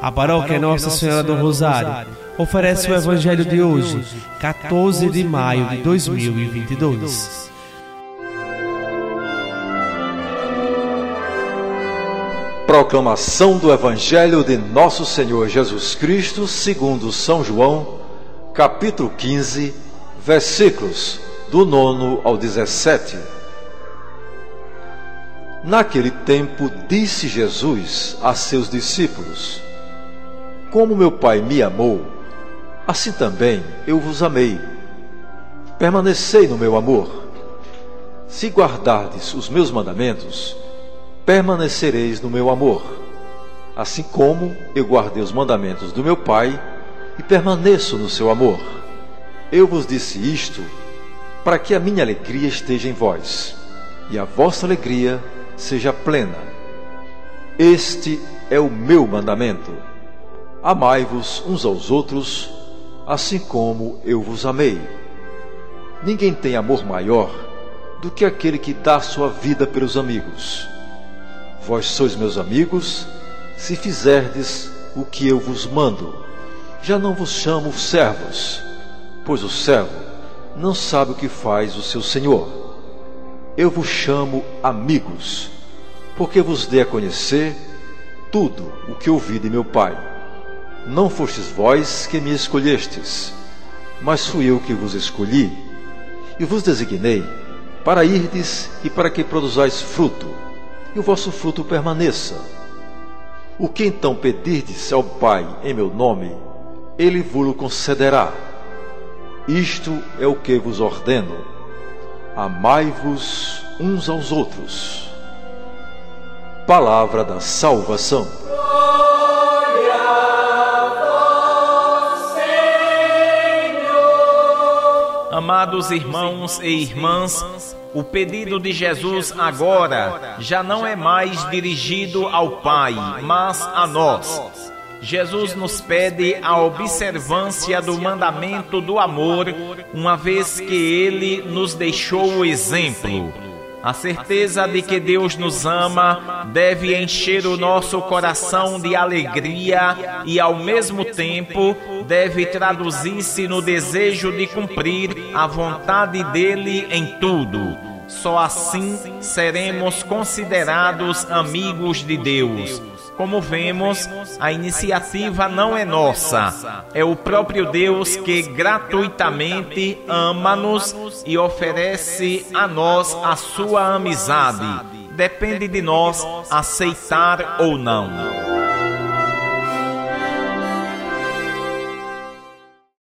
A paróquia Nossa Senhora do Rosário oferece o Evangelho de hoje, 14 de maio de 2022. Proclamação do Evangelho de Nosso Senhor Jesus Cristo, segundo São João, capítulo 15, versículos do 9 ao 17. Naquele tempo, disse Jesus a seus discípulos: como meu Pai me amou, assim também eu vos amei. Permanecei no meu amor. Se guardardes os meus mandamentos, permanecereis no meu amor, assim como eu guardei os mandamentos do meu Pai e permaneço no seu amor. Eu vos disse isto para que a minha alegria esteja em vós e a vossa alegria seja plena. Este é o meu mandamento Amai-vos uns aos outros, assim como eu vos amei. Ninguém tem amor maior do que aquele que dá sua vida pelos amigos. Vós sois meus amigos, se fizerdes o que eu vos mando. Já não vos chamo servos, pois o servo não sabe o que faz o seu senhor. Eu vos chamo amigos, porque vos dei a conhecer tudo o que ouvi de meu Pai. Não fostes vós que me escolhestes, mas fui eu que vos escolhi, e vos designei para irdes e para que produzais fruto, e o vosso fruto permaneça. O que então pedirdes ao Pai em meu nome, ele vos concederá. Isto é o que vos ordeno: amai-vos uns aos outros. Palavra da salvação. Amados irmãos e irmãs, o pedido de Jesus agora já não é mais dirigido ao Pai, mas a nós. Jesus nos pede a observância do mandamento do amor, uma vez que ele nos deixou o exemplo. A certeza de que Deus nos ama deve encher o nosso coração de alegria e, ao mesmo tempo, deve traduzir-se no desejo de cumprir a vontade dele em tudo. Só assim seremos considerados amigos de Deus. Como vemos, a iniciativa não é nossa, é o próprio Deus que gratuitamente ama-nos e oferece a nós a sua amizade. Depende de nós aceitar ou não.